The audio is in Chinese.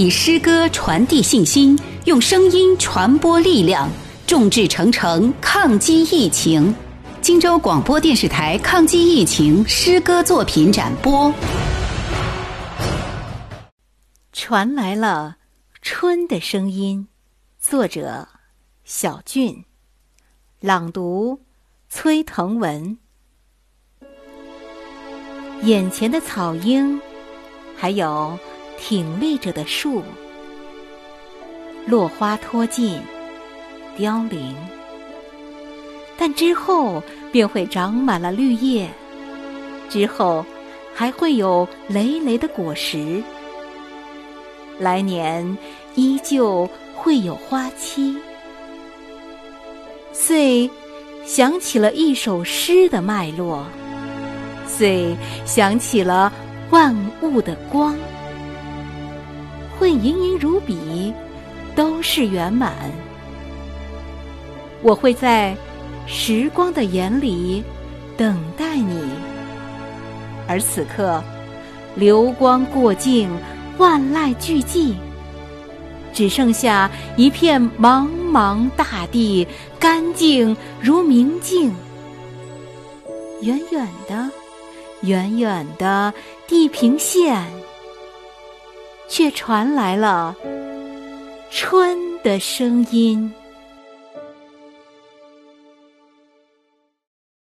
以诗歌传递信心，用声音传播力量，众志成城抗击疫情。荆州广播电视台抗击疫情诗歌作品展播。传来了春的声音，作者小俊，朗读崔腾文。眼前的草鹰，还有。挺立着的树，落花脱尽，凋零，但之后便会长满了绿叶，之后还会有累累的果实，来年依旧会有花期。遂想起了一首诗的脉络，遂想起了万物的光。盈盈如笔，都是圆满。我会在时光的眼里等待你，而此刻流光过境，万籁俱寂，只剩下一片茫茫大地，干净如明镜。远远的，远远的地平线。却传来了春的声音。